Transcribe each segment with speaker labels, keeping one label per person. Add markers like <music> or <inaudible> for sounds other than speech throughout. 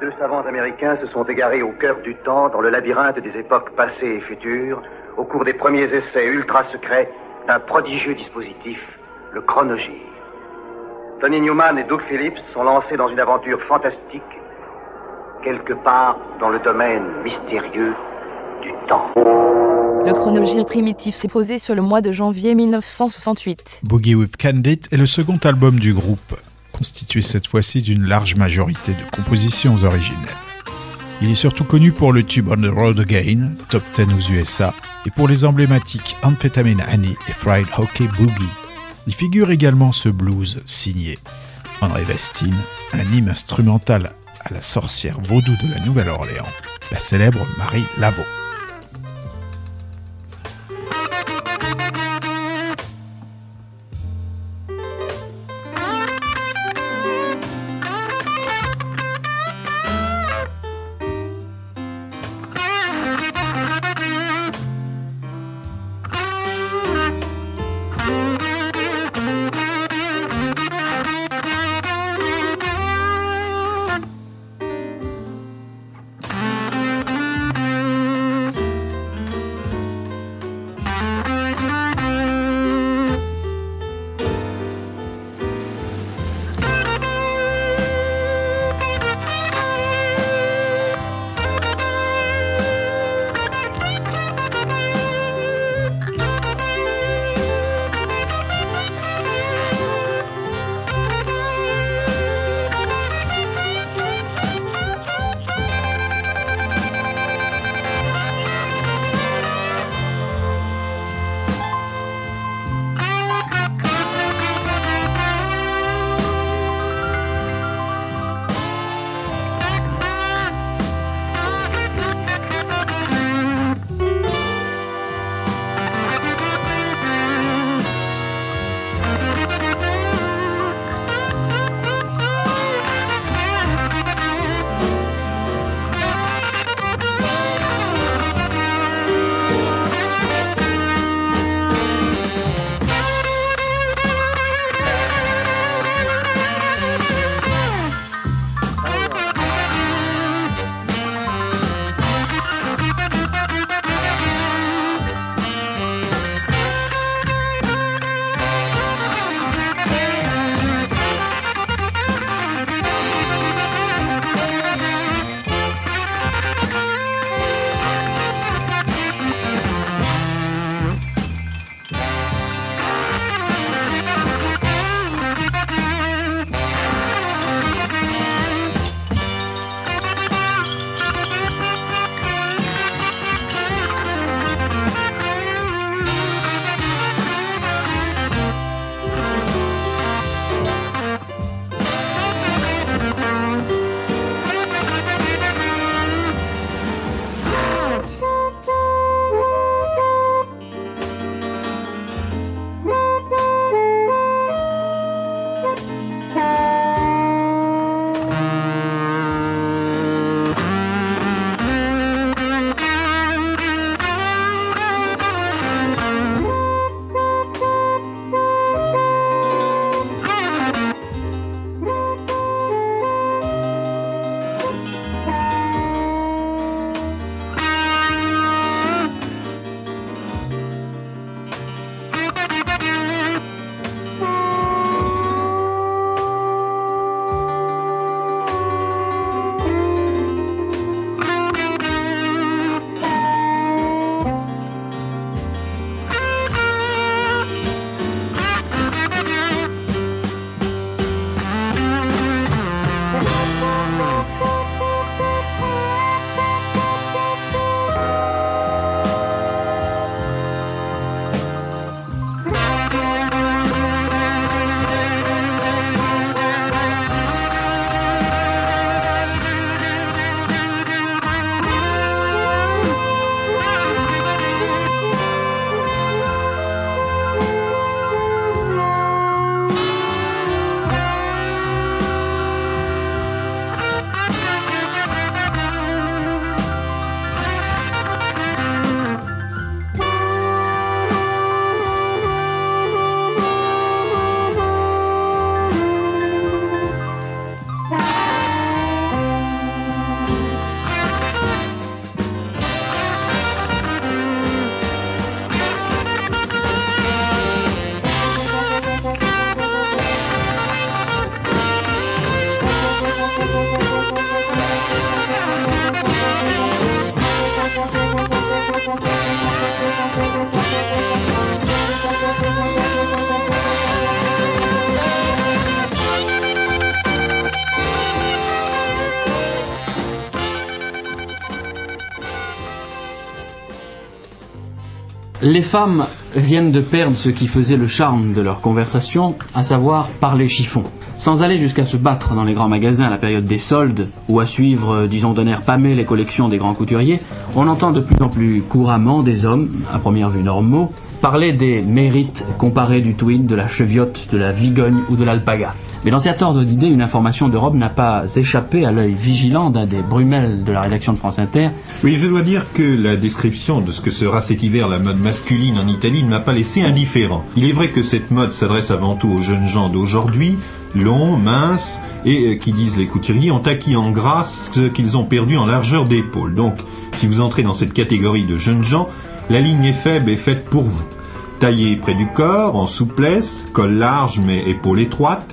Speaker 1: Deux savants américains se sont égarés au cœur du temps, dans le labyrinthe des époques passées et futures, au cours des premiers essais ultra secrets d'un prodigieux dispositif, le chronogir. Tony Newman et Doug Phillips sont lancés dans une aventure fantastique, quelque part dans le domaine mystérieux du temps.
Speaker 2: Le chronogir primitif s'est posé sur le mois de janvier 1968.
Speaker 3: Boogie with Candid est le second album du groupe, constitué cette fois-ci d'une large majorité de compositions originelles. Il est surtout connu pour le tube On the Road Again, top 10 aux USA, et pour les emblématiques Amphetamine Annie et Fried Hockey Boogie. Il figure également ce blues signé André Vestine, un hymne instrumental à la sorcière vaudou de la Nouvelle-Orléans, la célèbre Marie Laveau. No.
Speaker 4: Les femmes viennent de perdre ce qui faisait le charme de leur conversation, à savoir parler chiffon. Sans aller jusqu'à se battre dans les grands magasins à la période des soldes, ou à suivre, euh, disons d'un air pâmé, les collections des grands couturiers, on entend de plus en plus couramment des hommes, à première vue normaux, parler des mérites comparés du tweed, de la cheviote, de la vigogne ou de l'alpaga. Mais dans cet ordre d'idées, une information de robe n'a pas échappé à l'œil vigilant d'un des brumels de la rédaction de France Inter.
Speaker 5: Oui, je dois dire que la description de ce que sera cet hiver la mode masculine en Italie ne m'a pas laissé indifférent. Il est vrai que cette mode s'adresse avant tout aux jeunes gens d'aujourd'hui, longs, minces, et euh, qui disent les couturiers ont acquis en grâce ce qu'ils ont perdu en largeur d'épaule. Donc, si vous entrez dans cette catégorie de jeunes gens, la ligne est faible et faite pour vous. Taillé près du corps, en souplesse, col large mais épaule étroite,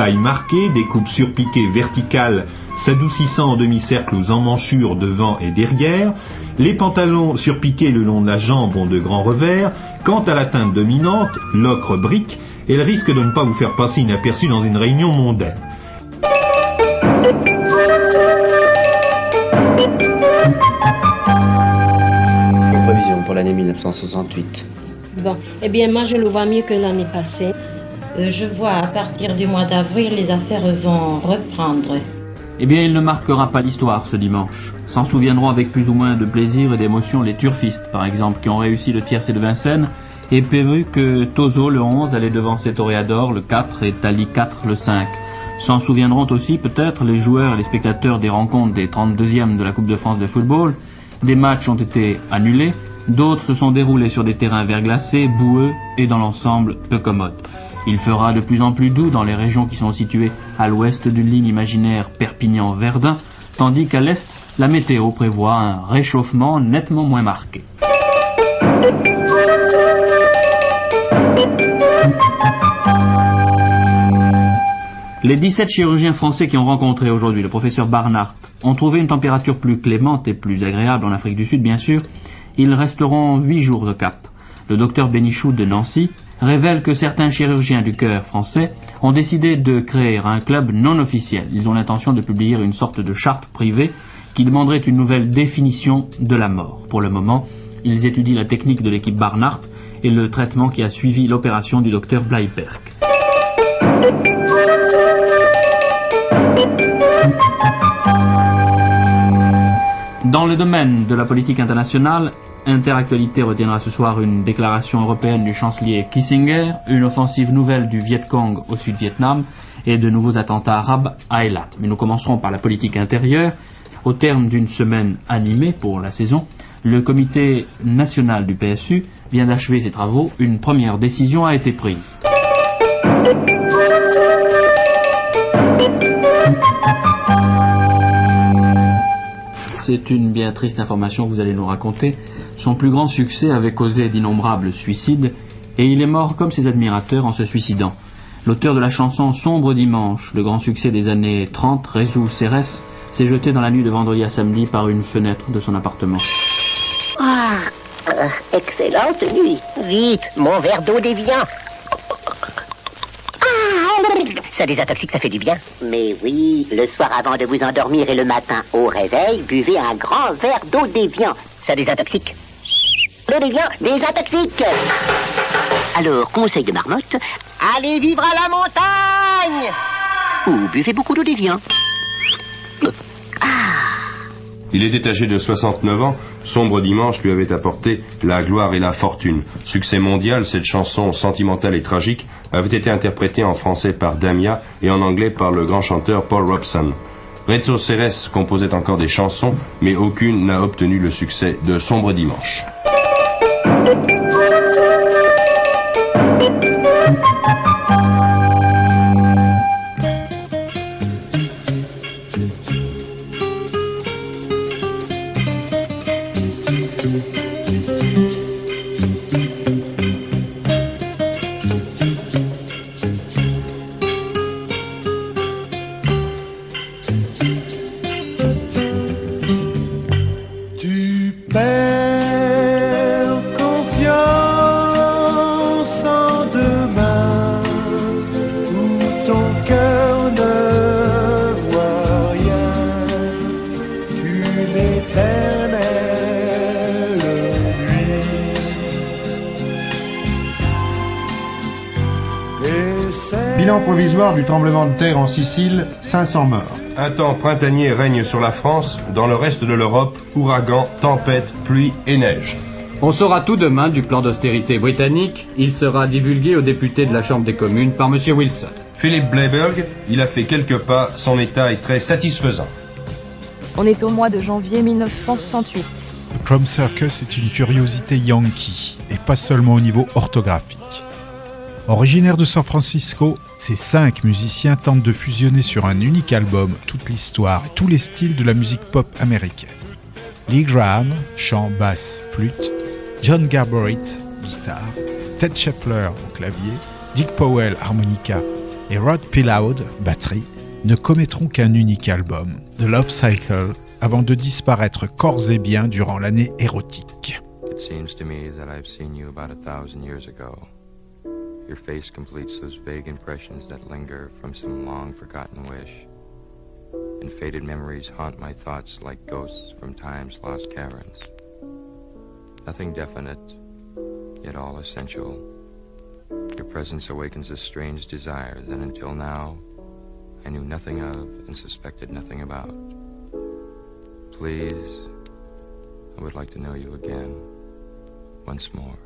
Speaker 5: taille marquée, des coupes surpiquées verticales s'adoucissant en demi-cercle aux emmanchures devant et derrière, les pantalons surpiqués le long de la jambe ont de grands revers, quant à la teinte dominante, l'ocre brique, elle risque de ne pas vous faire passer inaperçue dans une réunion mondaine.
Speaker 6: Prévision pour l'année 1968.
Speaker 7: Bon, eh bien moi je le vois mieux que l'année passée.
Speaker 8: Euh, je vois à partir du mois d'avril, les affaires vont reprendre.
Speaker 4: Eh bien, il ne marquera pas l'histoire ce dimanche. S'en souviendront avec plus ou moins de plaisir et d'émotion les turfistes, par exemple, qui ont réussi le tiercé de Vincennes et prévu que Tozo le 11 allait devancer Toréador le 4 et Tali 4 le 5. S'en souviendront aussi peut-être les joueurs et les spectateurs des rencontres des 32e de la Coupe de France de football. Des matchs ont été annulés, d'autres se sont déroulés sur des terrains verglacés, boueux et dans l'ensemble peu commodes. Il fera de plus en plus doux dans les régions qui sont situées à l'ouest d'une ligne imaginaire Perpignan-Verdun, tandis qu'à l'est, la météo prévoit un réchauffement nettement moins marqué. Les 17 chirurgiens français qui ont rencontré aujourd'hui le professeur Barnard ont trouvé une température plus clémente et plus agréable en Afrique du Sud, bien sûr. Ils resteront 8 jours de cap. Le docteur Benichou de Nancy révèle que certains chirurgiens du cœur français ont décidé de créer un club non officiel. Ils ont l'intention de publier une sorte de charte privée qui demanderait une nouvelle définition de la mort. Pour le moment, ils étudient la technique de l'équipe Barnard et le traitement qui a suivi l'opération du docteur Bleiberg. Dans le domaine de la politique internationale, Interactualité retiendra ce soir une déclaration européenne du chancelier Kissinger, une offensive nouvelle du Viet Cong au sud-Vietnam et de nouveaux attentats arabes à Eilat. Mais nous commencerons par la politique intérieure. Au terme d'une semaine animée pour la saison, le comité national du PSU vient d'achever ses travaux. Une première décision a été prise. C'est une bien triste information que vous allez nous raconter. Son plus grand succès avait causé d'innombrables suicides et il est mort comme ses admirateurs en se suicidant. L'auteur de la chanson Sombre Dimanche, le grand succès des années 30, Rézou Cérès, s'est jeté dans la nuit de vendredi à samedi par une fenêtre de son appartement.
Speaker 9: Ah, euh, excellente nuit. Vite, mon verre d'eau déviant. Ah, ça désintoxique, ça fait du bien. Mais oui, le soir avant de vous endormir et le matin au réveil, buvez un grand verre d'eau déviant. Ça désintoxique. L'eau déviant désintoxique. Alors, conseil de marmotte, allez vivre à la montagne Ou buvez beaucoup d'eau déviant.
Speaker 10: Il était âgé de 69 ans. Sombre Dimanche lui avait apporté la gloire et la fortune. Succès mondial, cette chanson sentimentale et tragique avait été interprétée en français par Damia et en anglais par le grand chanteur Paul Robson. Rezzo Ceres composait encore des chansons, mais aucune n'a obtenu le succès de Sombre Dimanche.
Speaker 5: Provisoire du tremblement de terre en Sicile, 500 morts.
Speaker 10: Un temps printanier règne sur la France, dans le reste de l'Europe, ouragan, tempête, pluie et neige.
Speaker 4: On saura tout demain du plan d'austérité britannique. Il sera divulgué aux députés de la Chambre des communes par M. Wilson.
Speaker 10: Philippe Bleiberg, il a fait quelques pas, son état est très satisfaisant.
Speaker 2: On est au mois de janvier 1968.
Speaker 3: Le Chrome Circus est une curiosité yankee, et pas seulement au niveau orthographique. Originaire de San Francisco, ces cinq musiciens tentent de fusionner sur un unique album toute l'histoire et tous les styles de la musique pop américaine. Lee Graham, chant, basse, flûte, John Garborith, guitare, Ted Scheffler clavier, Dick Powell, harmonica et Rod Pillaud, batterie, ne commettront qu'un unique album, The Love Cycle, avant de disparaître corps et bien durant l'année érotique.
Speaker 11: It seems to me that I've seen you about a thousand years ago. Your face completes those vague impressions that linger from some long forgotten wish. And faded memories haunt my thoughts like ghosts from time's lost caverns. Nothing definite, yet all essential. Your presence awakens a strange desire that until now I knew nothing of and suspected nothing about. Please, I would like to know you again, once more.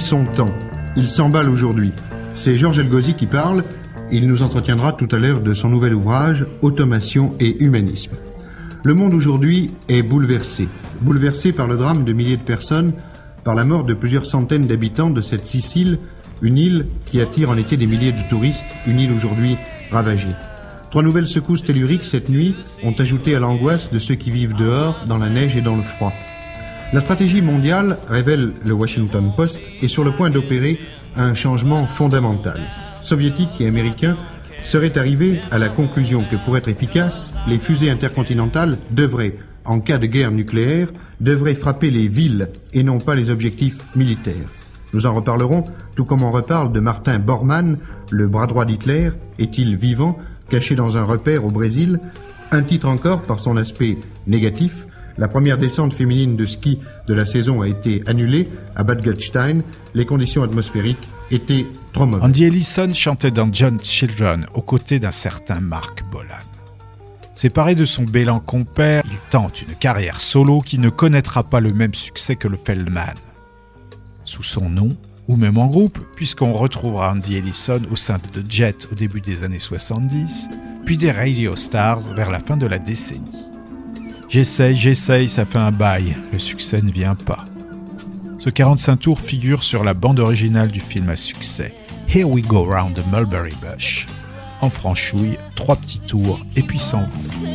Speaker 12: Son temps. Il s'emballe aujourd'hui. C'est Georges Elgozi qui parle. Il nous entretiendra tout à l'heure de son nouvel ouvrage Automation et humanisme. Le monde aujourd'hui est bouleversé. Bouleversé par le drame de milliers de personnes, par la mort de plusieurs centaines d'habitants de cette Sicile, une île qui attire en été des milliers de touristes, une île aujourd'hui ravagée. Trois nouvelles secousses telluriques cette nuit ont ajouté à l'angoisse de ceux qui vivent dehors, dans la neige et dans le froid. La stratégie mondiale, révèle le Washington Post, est sur le point d'opérer un changement fondamental. Soviétiques et américains seraient arrivés à la conclusion que pour être efficaces, les fusées intercontinentales devraient, en cas de guerre nucléaire, devraient frapper les villes et non pas les objectifs militaires. Nous en reparlerons, tout comme on reparle de Martin Bormann, le bras droit d'Hitler, est-il vivant, caché dans un repère au Brésil Un titre encore par son aspect négatif, la première descente féminine de ski de la saison a été annulée à Bad. Les conditions atmosphériques étaient trop mauvaises.
Speaker 13: Andy Ellison chantait dans John Children aux côtés d'un certain Mark Bolan. Séparé de son bélan compère, il tente une carrière solo qui ne connaîtra pas le même succès que le Feldman. Sous son nom, ou même en groupe, puisqu'on retrouvera Andy Ellison au sein de The Jet au début des années 70, puis des Radio Stars vers la fin de la décennie. J'essaye, j'essaye, ça fait un bail, le succès ne vient pas. Ce 45 tours figure sur la bande originale du film à succès, Here We Go Round the Mulberry Bush. En franchouille, trois petits tours et puis sans vous.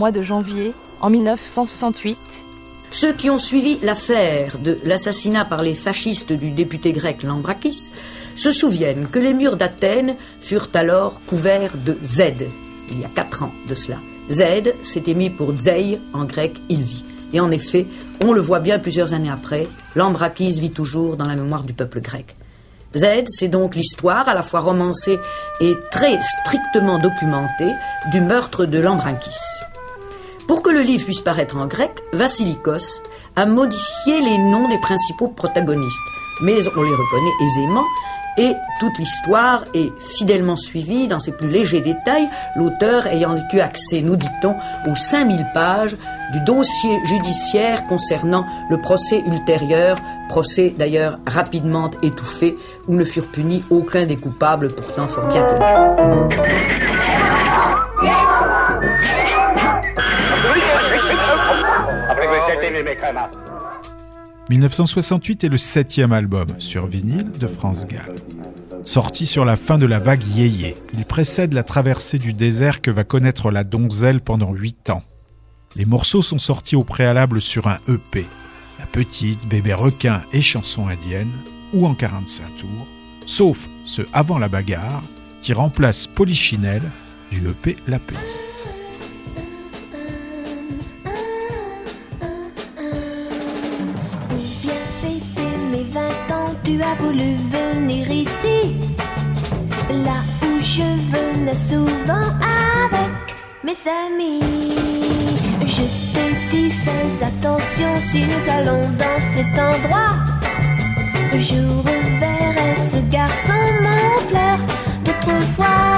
Speaker 2: Mois de janvier, en 1968.
Speaker 14: Ceux qui ont suivi l'affaire de l'assassinat par les fascistes du député grec Lambrakis se souviennent que les murs d'Athènes furent alors couverts de Z, il y a quatre ans de cela. Z s'était mis pour Zei, en grec, il vit. Et en effet, on le voit bien plusieurs années après, Lambrakis vit toujours dans la mémoire du peuple grec. Z, c'est donc l'histoire, à la fois romancée et très strictement documentée, du meurtre de Lambrakis. Pour que le livre puisse paraître en grec, Vassilikos a modifié les noms des principaux protagonistes, mais on les reconnaît aisément et toute l'histoire est fidèlement suivie dans ses plus légers détails, l'auteur ayant eu accès, nous dit-on, aux 5000 pages du dossier judiciaire concernant le procès ultérieur, procès d'ailleurs rapidement étouffé, où ne furent punis aucun des coupables pourtant fort bien connus.
Speaker 3: 1968 est le septième album sur vinyle de France Gall. Sorti sur la fin de la vague Yéyé, il précède la traversée du désert que va connaître la donzelle pendant huit ans. Les morceaux sont sortis au préalable sur un EP, La Petite, Bébé Requin et Chanson indienne, ou en 45 tours, sauf ce Avant la bagarre, qui remplace Polichinelle du EP La Petite.
Speaker 15: Tu as voulu venir ici, là où je venais souvent avec mes amis. Je te dis, fais attention si nous allons dans cet endroit. Je reverrai ce garçon, mon fleur, d'autrefois.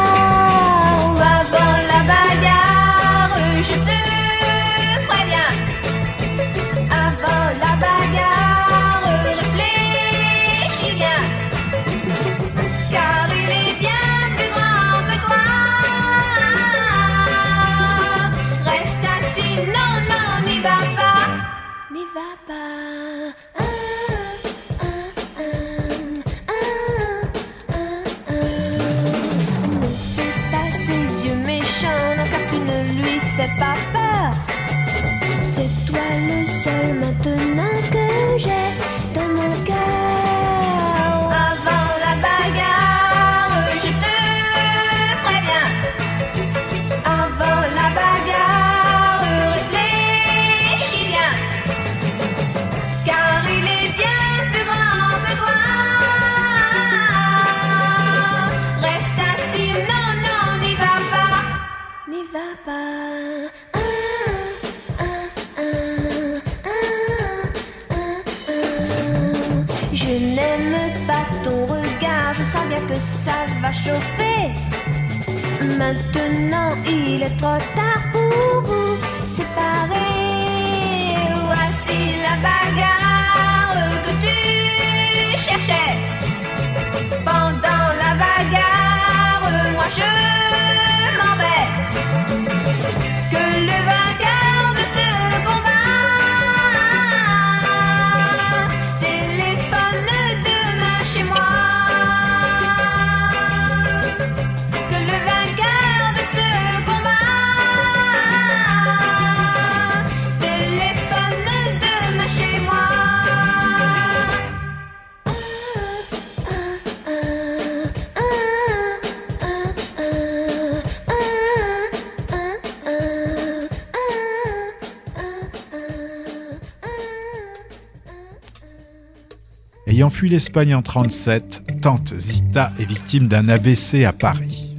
Speaker 3: Ayant fui l'Espagne en 37, tante Zita est victime d'un AVC à Paris.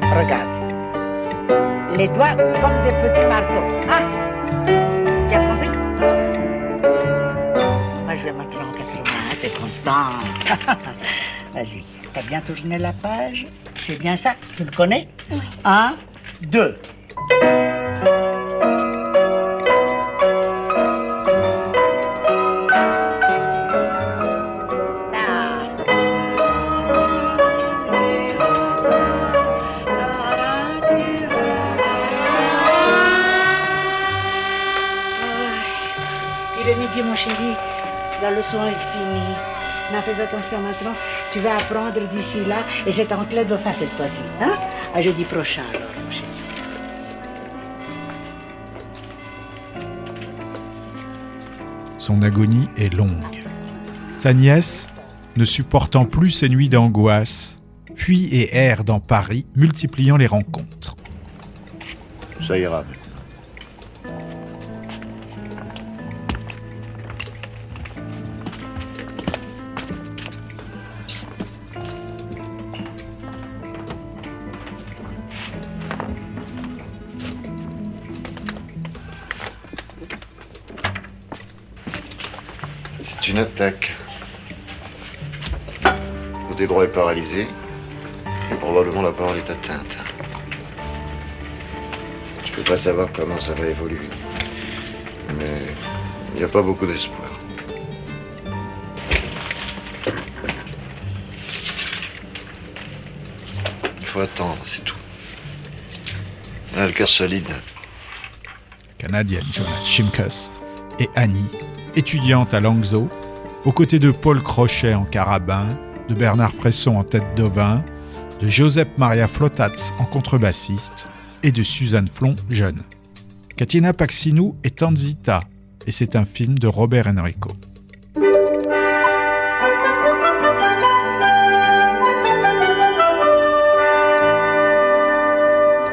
Speaker 16: Regarde. Les doigts comme des petits marteaux. Ah Tu as compris Moi, je vais mettre en 80, t'es content. <laughs> Vas-y. T'as bien tourné la page C'est bien ça Tu le connais Oui. Un, deux. Leçon est finie. Mais fais attention maintenant. Tu vas apprendre d'ici là et c'est en clé de fin cette fois-ci. Hein? À jeudi prochain, alors, mon chéri.
Speaker 3: Son agonie est longue. Sa nièce, ne supportant plus ses nuits d'angoisse, fuit et erre dans Paris, multipliant les rencontres.
Speaker 17: Ça ira. C'est une attaque. Côté droit est paralysé. Et probablement la parole est atteinte. Je peux pas savoir comment ça va évoluer. Mais il n'y a pas beaucoup d'espoir. Il faut attendre, c'est tout. On a le cœur solide.
Speaker 3: Canadienne Joanna Shimkus et Annie, étudiante à Langso, aux côtés de Paul Crochet en carabin, de Bernard Fresson en tête d'ovin, de Joseph Maria Flotats en contrebassiste et de Suzanne Flon jeune. Katina Paxinou est Tanzita et c'est un film de Robert Enrico.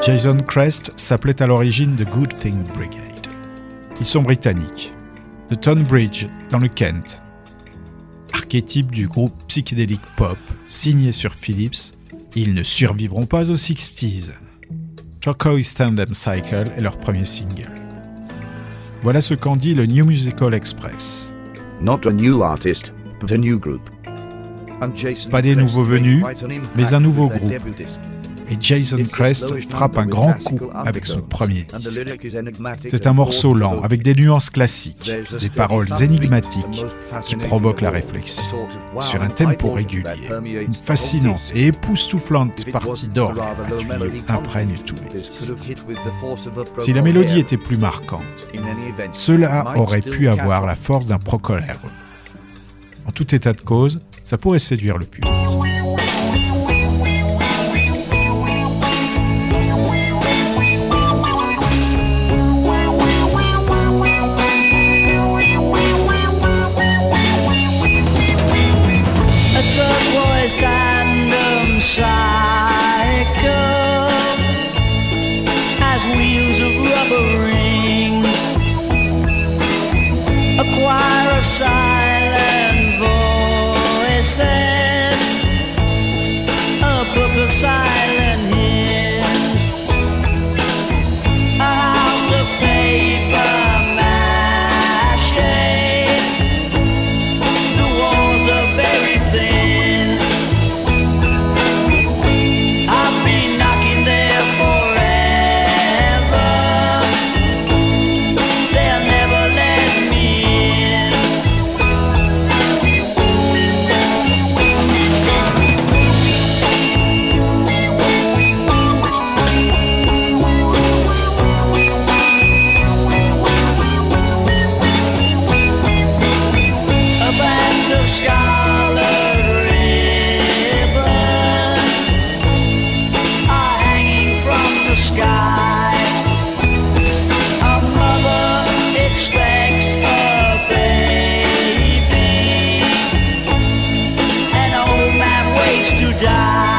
Speaker 3: Jason Crest s'appelait à l'origine The Good Thing Brigade. Ils sont britanniques, de Tonbridge, dans le Kent. Archétype du groupe psychédélique pop, signé sur Philips, ils ne survivront pas aux 60s. Turquoise Tandem Cycle est leur premier single. Voilà ce qu'en dit le New Musical Express.
Speaker 18: Not a new artist, but a new group.
Speaker 3: Pas des nouveaux venus, mais un nouveau groupe. Et Jason Crest frappe un grand coup avec son premier disque. C'est un morceau lent, avec des nuances classiques, des paroles énigmatiques qui provoquent la réflexion. Sur un tempo régulier, une fascinante et époustouflante partie d'orgue à tuyaux imprègne tous les disques. Si la mélodie était plus marquante, cela aurait pu avoir la force d'un procolère. En tout état de cause, ça pourrait séduire le public.
Speaker 19: Cycle as wheels of rubber ring. A choir of silent
Speaker 2: die.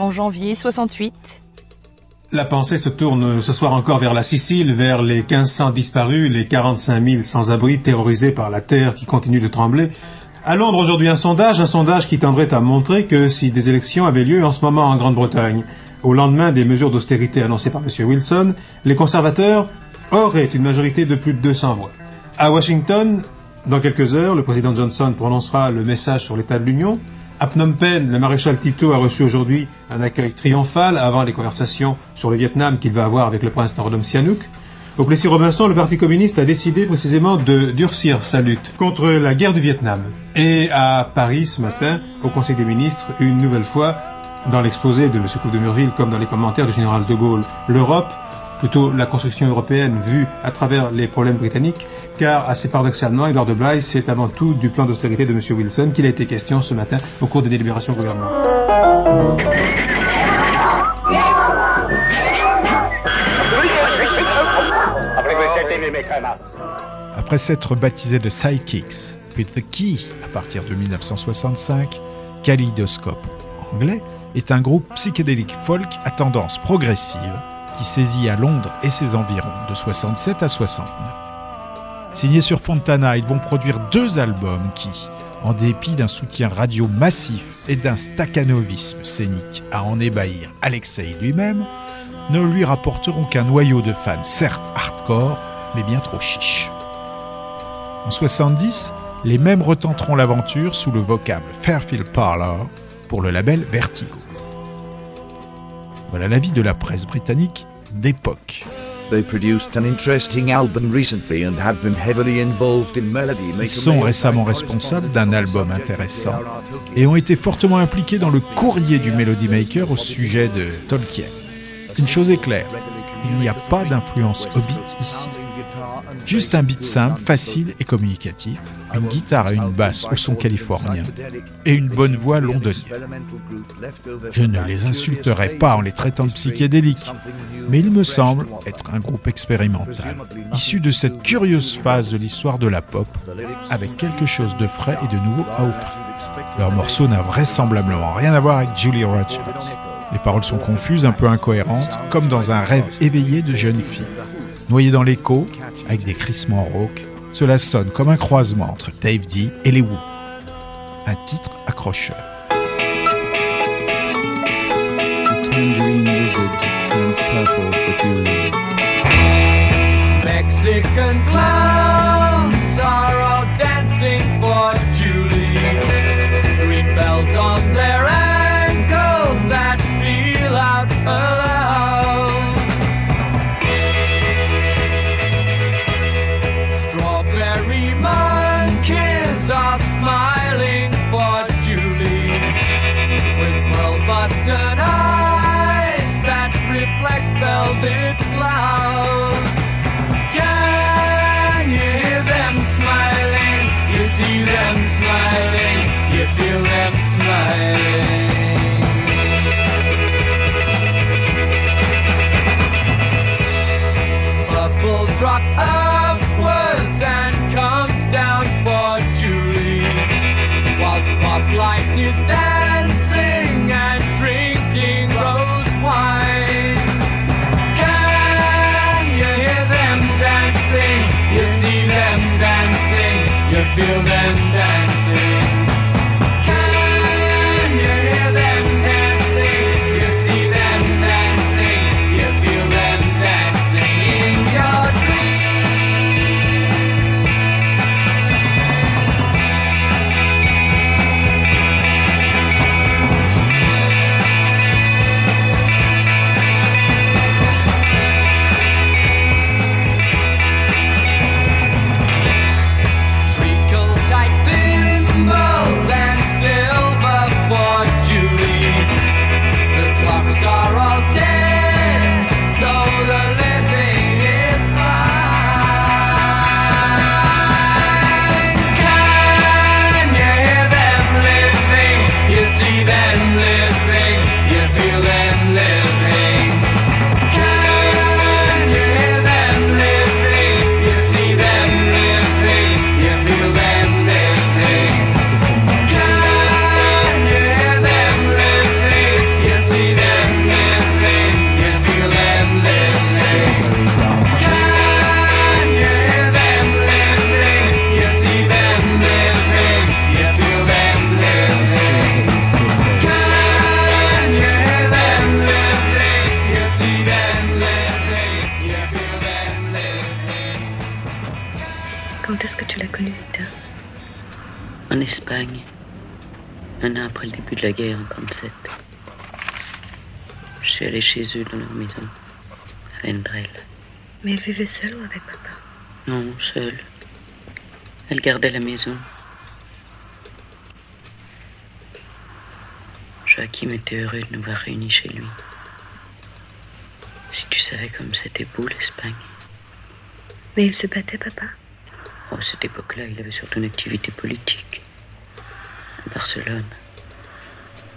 Speaker 2: En janvier 68.
Speaker 20: La pensée se tourne ce soir encore vers la Sicile, vers les 1500 disparus, les 45 000 sans-abri terrorisés par la terre qui continue de trembler. À Londres aujourd'hui un sondage, un sondage qui tendrait à montrer que si des élections avaient lieu en ce moment en Grande-Bretagne, au lendemain des mesures d'austérité annoncées par M. Wilson, les conservateurs auraient une majorité de plus de 200 voix. À Washington, dans quelques heures, le président Johnson prononcera le message sur l'état de l'Union. À Phnom Penh, le maréchal Tito a reçu aujourd'hui un accueil triomphal avant les conversations sur le Vietnam qu'il va avoir avec le prince Norodom Sihanouk. Au Plessis-Robinson, le Parti communiste a décidé précisément de durcir sa lutte contre la guerre du Vietnam. Et à Paris, ce matin, au Conseil des ministres, une nouvelle fois, dans l'exposé de M. Coupe de Murville comme dans les commentaires du général de Gaulle, l'Europe, plutôt la construction européenne vue à travers les problèmes britanniques, car assez paradoxalement, Edward de Bly, c'est avant tout du plan d'austérité de M. Wilson qu'il a été question ce matin au cours des délibérations gouvernementales.
Speaker 3: Après s'être baptisé de Psychics, puis The Key à partir de 1965, Kaleidoscope anglais est un groupe psychédélique folk à tendance progressive qui saisit à Londres et ses environs de 67 à 69. Signés sur Fontana, ils vont produire deux albums qui, en dépit d'un soutien radio massif et d'un staccanovisme scénique à en ébahir Alexei lui-même, ne lui rapporteront qu'un noyau de fans certes hardcore, mais bien trop chiche. En 70, les mêmes retenteront l'aventure sous le vocable Fairfield Parlor pour le label Vertigo. Voilà l'avis de la presse britannique d'époque. Ils sont récemment responsables d'un album intéressant et ont été fortement impliqués dans le courrier du Melody Maker au sujet de Tolkien. Une chose est claire, il n'y a pas d'influence hobbit ici. Juste un beat simple, facile et communicatif, une guitare et une basse au son californien et une bonne voix londonienne. Je ne les insulterai pas en les traitant de psychédéliques, mais il me semble être un groupe expérimental, issu de cette curieuse phase de l'histoire de la pop, avec quelque chose de frais et de nouveau à offrir. Leur morceau n'a vraisemblablement rien à voir avec Julie Rogers. Les paroles sont confuses, un peu incohérentes, comme dans un rêve éveillé de jeune fille. Noyé dans l'écho, avec des crissements rauques, cela sonne comme un croisement entre Dave D et les Who. Un titre accrocheur.
Speaker 21: The tangerine lizard turns purple for Julie.
Speaker 19: Mexican clowns
Speaker 22: de la guerre en 37. Je suis allée chez eux dans leur maison, à Vendrel.
Speaker 23: Mais elle vivait seule ou avec papa?
Speaker 22: Non, seule. Elle gardait la maison. Joachim était heureux de nous voir réunis chez lui. Si tu savais comme c'était beau l'Espagne.
Speaker 23: Mais il se battait, papa?
Speaker 22: Oh, à cette époque-là, il avait surtout une activité politique. À Barcelone.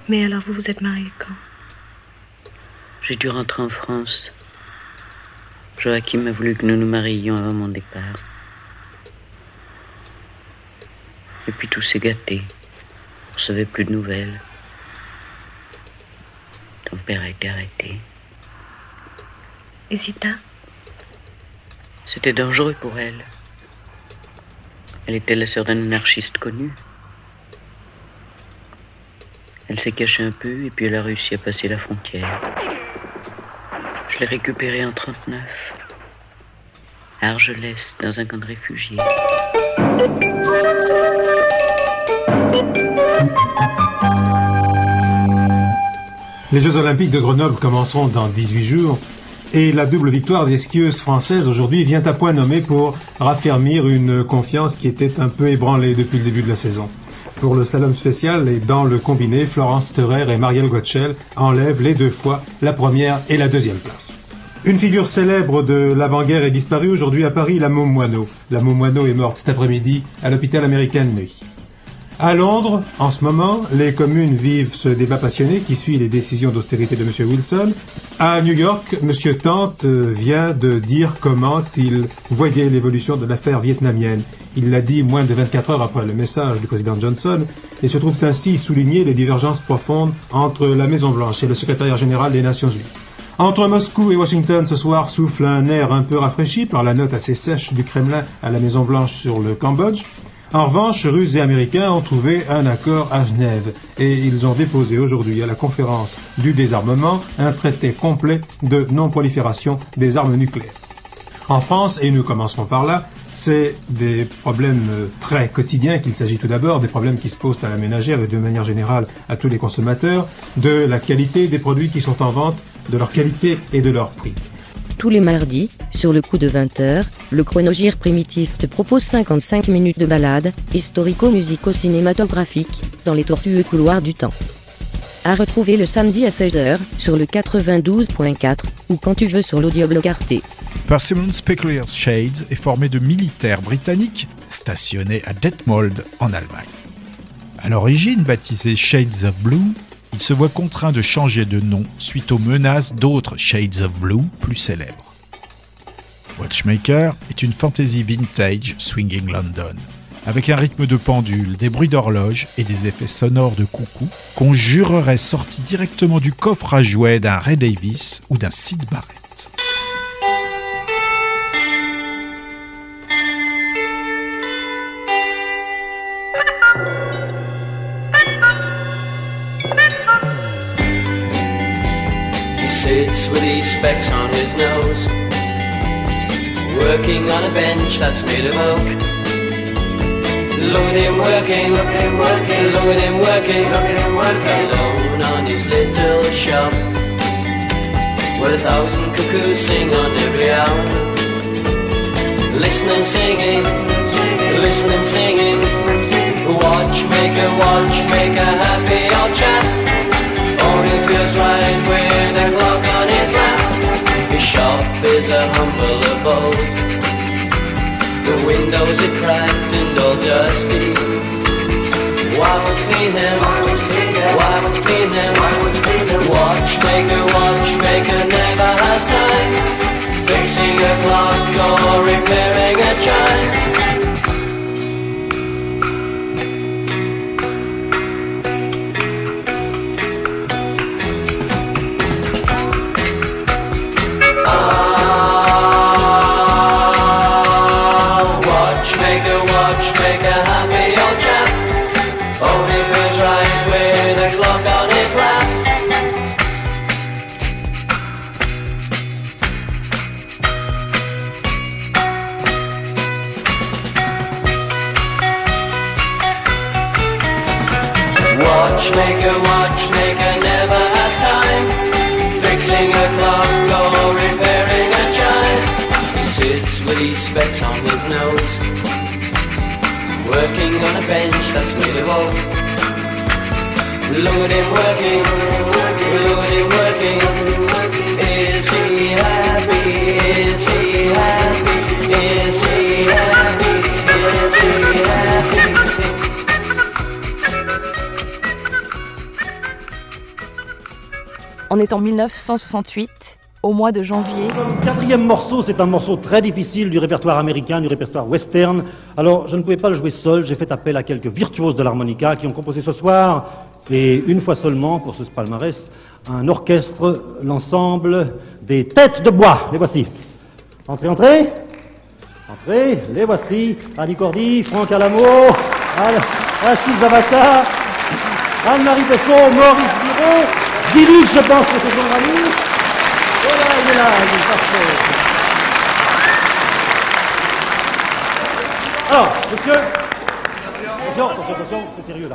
Speaker 23: Mais alors vous vous êtes mariés quand?
Speaker 22: J'ai dû rentrer en France. Joachim a voulu que nous nous mariions avant mon départ. Et puis tout s'est gâté. On ne savait plus de nouvelles. Ton père a été arrêté.
Speaker 23: Et Zita?
Speaker 22: C'était dangereux pour elle. Elle était la sœur d'un anarchiste connu. Elle s'est cachée un peu et puis elle a réussi à passer la frontière. Je l'ai récupérée en 39. À Argelès, dans un camp de réfugiés.
Speaker 20: Les Jeux Olympiques de Grenoble commenceront dans 18 jours et la double victoire des skieuses françaises aujourd'hui vient à point nommé pour raffermir une confiance qui était un peu ébranlée depuis le début de la saison. Pour le slalom spécial et dans le combiné, Florence Terrer et Marielle Gottschel enlèvent les deux fois la première et la deuxième place. Une figure célèbre de l'avant-guerre est disparue aujourd'hui à Paris, la Moineau. La Moineau est morte cet après-midi à l'hôpital américain de. À Londres, en ce moment, les communes vivent ce débat passionné qui suit les décisions d'austérité de M. Wilson. À New York, M. Tante vient de dire comment il voyait l'évolution de l'affaire vietnamienne. Il l'a dit moins de 24 heures après le message du président Johnson et se trouve ainsi souligner les divergences profondes entre la Maison-Blanche et le secrétariat général des Nations Unies. Entre Moscou et Washington ce soir souffle un air un peu rafraîchi par la note assez sèche du Kremlin à la Maison-Blanche sur le Cambodge. En revanche, Russes et Américains ont trouvé un accord à Genève et ils ont déposé aujourd'hui à la conférence du désarmement un traité complet de non-prolifération des armes nucléaires. En France, et nous commencerons par là, c'est des problèmes très quotidiens qu'il s'agit tout d'abord, des problèmes qui se posent à la ménagère et de manière générale à tous les consommateurs, de la qualité des produits qui sont en vente, de leur qualité et de leur prix.
Speaker 24: Tous les mardis, sur le coup de 20h, le chronogire primitif te propose 55 minutes de balade, historico-musico-cinématographique, dans les tortueux couloirs du temps. À retrouver le samedi à 16h, sur le 92.4, ou quand tu veux sur l'audioblog Arte.
Speaker 3: Persimmon Specular's Shades est formé de militaires britanniques stationnés à Detmold en Allemagne. À l'origine baptisé Shades of Blue, il se voit contraint de changer de nom suite aux menaces d'autres Shades of Blue plus célèbres. Watchmaker est une fantasy vintage swinging London, avec un rythme de pendule, des bruits d'horloge et des effets sonores de coucou qu'on jurerait sortis directement du coffre à jouets d'un Ray Davis ou d'un Sid Barrett.
Speaker 25: Specs on his nose, working on a bench that's made of oak. Look at him working, look at him working, look at him working, look at him working alone on his little shop. Where a thousand cuckoos sing on every hour. Listening, singing, listening, singing. Watchmaker, watchmaker, happy old chap. Only feels right with a clock shop is a humble abode. The windows are cracked and all dusty. Why would clean them? Why would clean them? Watchmaker, watchmaker never has time. Fixing a clock or repairing a chime.
Speaker 2: 1968, au mois de janvier.
Speaker 26: Quatrième morceau, c'est un morceau très difficile du répertoire américain, du répertoire western. Alors, je ne pouvais pas le jouer seul, j'ai fait appel à quelques virtuoses de l'harmonica qui ont composé ce soir, et une fois seulement, pour ce palmarès, un orchestre, l'ensemble des têtes de bois. Les voici. Entrez, entrez. Entrez, les voici. Annie Cordy, Franck Alamo, Al- Assis Zavata, Anne-Marie Besson, Maurice Bureau,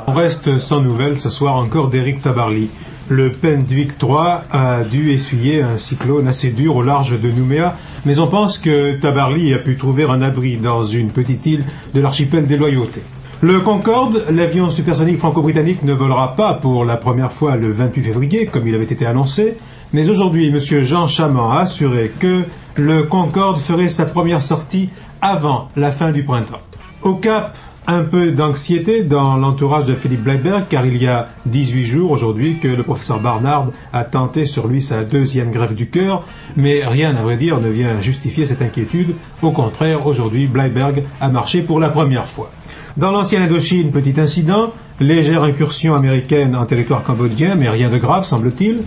Speaker 20: On reste sans nouvelles ce soir encore d'Eric Tabarly. Le Pendwick 3 a dû essuyer un cyclone assez dur au large de Nouméa, mais on pense que Tabarly a pu trouver un abri dans une petite île de l'archipel des Loyautés. Le Concorde, l'avion supersonique franco-britannique, ne volera pas pour la première fois le 28 février, comme il avait été annoncé, mais aujourd'hui, M. Jean Chaman a assuré que le Concorde ferait sa première sortie avant la fin du printemps. Au Cap, un peu d'anxiété dans l'entourage de Philippe Bleiberg, car il y a 18 jours aujourd'hui que le professeur Barnard a tenté sur lui sa deuxième grève du cœur, mais rien à vrai dire ne vient justifier cette inquiétude. Au contraire, aujourd'hui, Bleiberg a marché pour la première fois. Dans l'ancienne Indochine, petit incident, légère incursion américaine en territoire cambodgien, mais rien de grave, semble-t-il.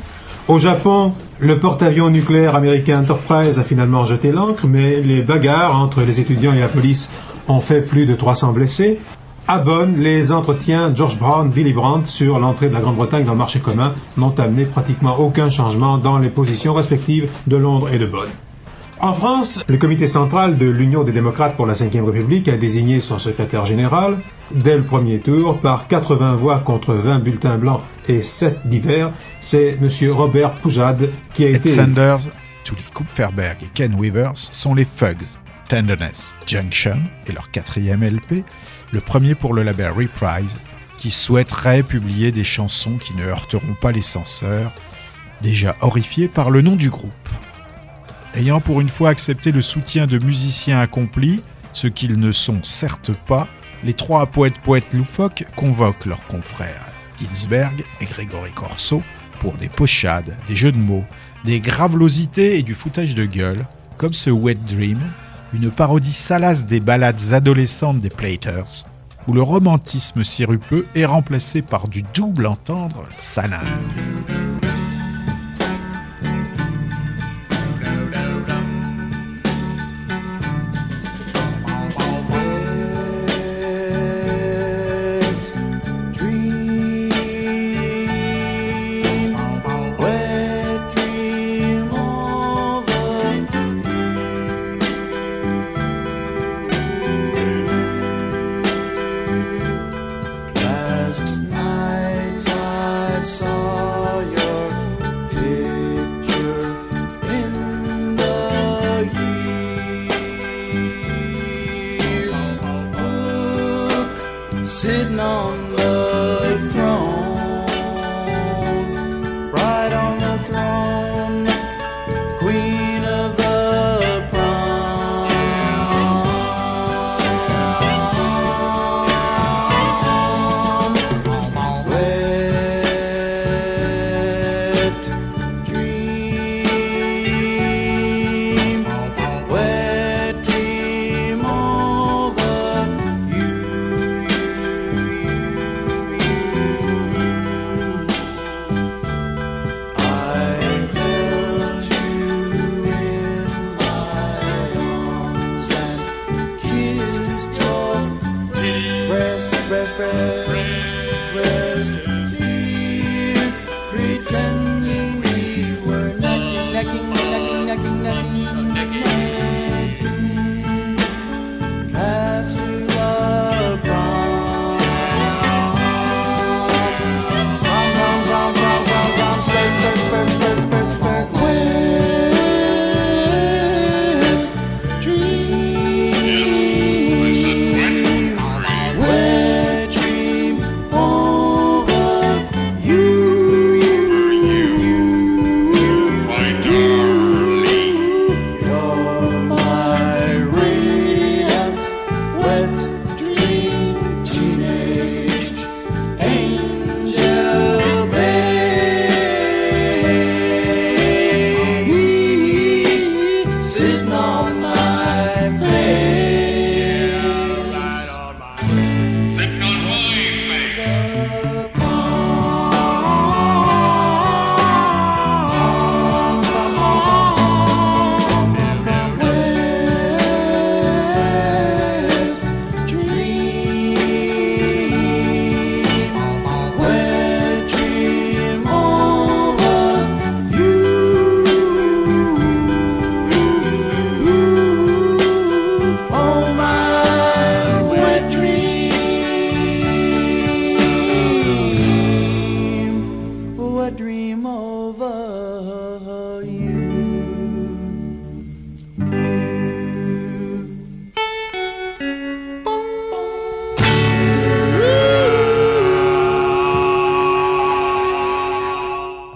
Speaker 20: Au Japon, le porte-avions nucléaire américain Enterprise a finalement jeté l'ancre, mais les bagarres entre les étudiants et la police ont fait plus de 300 blessés. À Bonn, les entretiens George Brown, Willy Brandt sur l'entrée de la Grande-Bretagne dans le marché commun n'ont amené pratiquement aucun changement dans les positions respectives de Londres et de Bonn. En France, le comité central de l'Union des démocrates pour la Ve République a désigné son secrétaire général, dès le premier tour, par 80 voix contre 20 bulletins blancs et 7 divers, c'est M. Robert Poujade qui a
Speaker 3: Ed
Speaker 20: été...
Speaker 3: Sanders, Tully Kupferberg et Ken Weavers sont les Fugs, Tenderness Junction et leur quatrième LP, le premier pour le label Reprise, qui souhaiterait publier des chansons qui ne heurteront pas les censeurs, déjà horrifiés par le nom du groupe. Ayant pour une fois accepté le soutien de musiciens accomplis, ce qu'ils ne sont certes pas, les trois poètes-poètes loufoques convoquent leurs confrères Ginsberg et Grégory Corso pour des pochades, des jeux de mots, des gravelosités et du foutage de gueule, comme ce Wet Dream, une parodie salace des ballades adolescentes des Platers, où le romantisme sirupeux est remplacé par du double entendre salingue.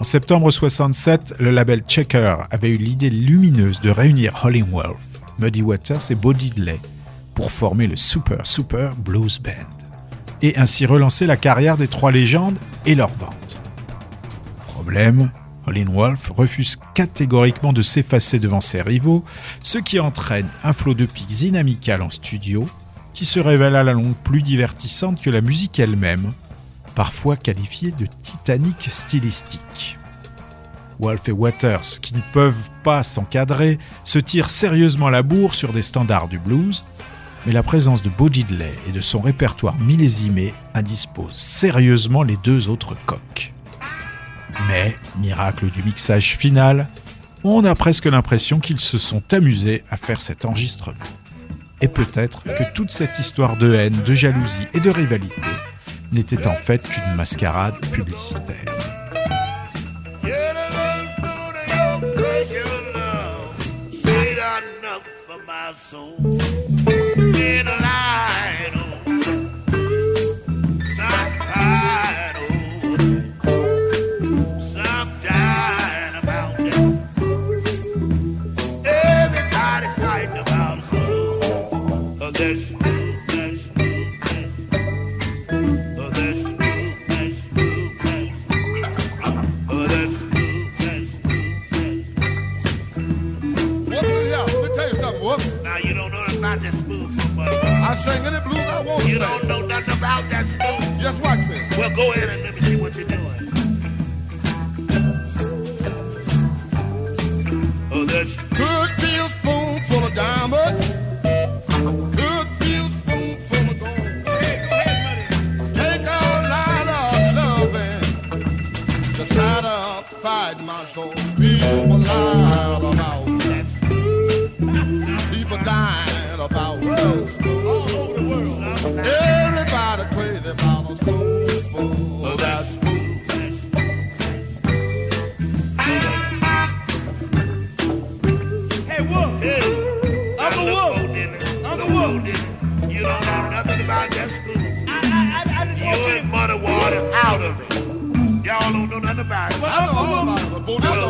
Speaker 3: Septembre 67, le label Checker avait eu l'idée lumineuse de réunir Hollingworth, Muddy Waters et Bo Diddley pour former le Super Super Blues Band et ainsi relancer la carrière des trois légendes et leurs ventes. Problème, Hollingworth refuse catégoriquement de s'effacer devant ses rivaux, ce qui entraîne un flot de pics inamicales en studio qui se révèle à la longue plus divertissante que la musique elle-même, parfois qualifiée de titanique stylistique. Wolf et Waters, qui ne peuvent pas s'encadrer, se tirent sérieusement la bourre sur des standards du blues, mais la présence de Bo Diddley et de son répertoire millésimé indispose sérieusement les deux autres coques. Mais, miracle du mixage final, on a presque l'impression qu'ils se sont amusés à faire cet enregistrement. Et peut-être que toute cette histoire de haine, de jalousie et de rivalité n'était en fait qu'une mascarade publicitaire.
Speaker 27: Tell you something, Whoop.
Speaker 19: Now you don't know nothing about that smooth but
Speaker 27: I sing any blues I want to
Speaker 19: You
Speaker 27: sing.
Speaker 19: don't know nothing about that smooth.
Speaker 27: Just watch me.
Speaker 19: Well, go ahead and let me see what you're doing. Oh, that's
Speaker 27: about
Speaker 19: it.
Speaker 27: I know about it,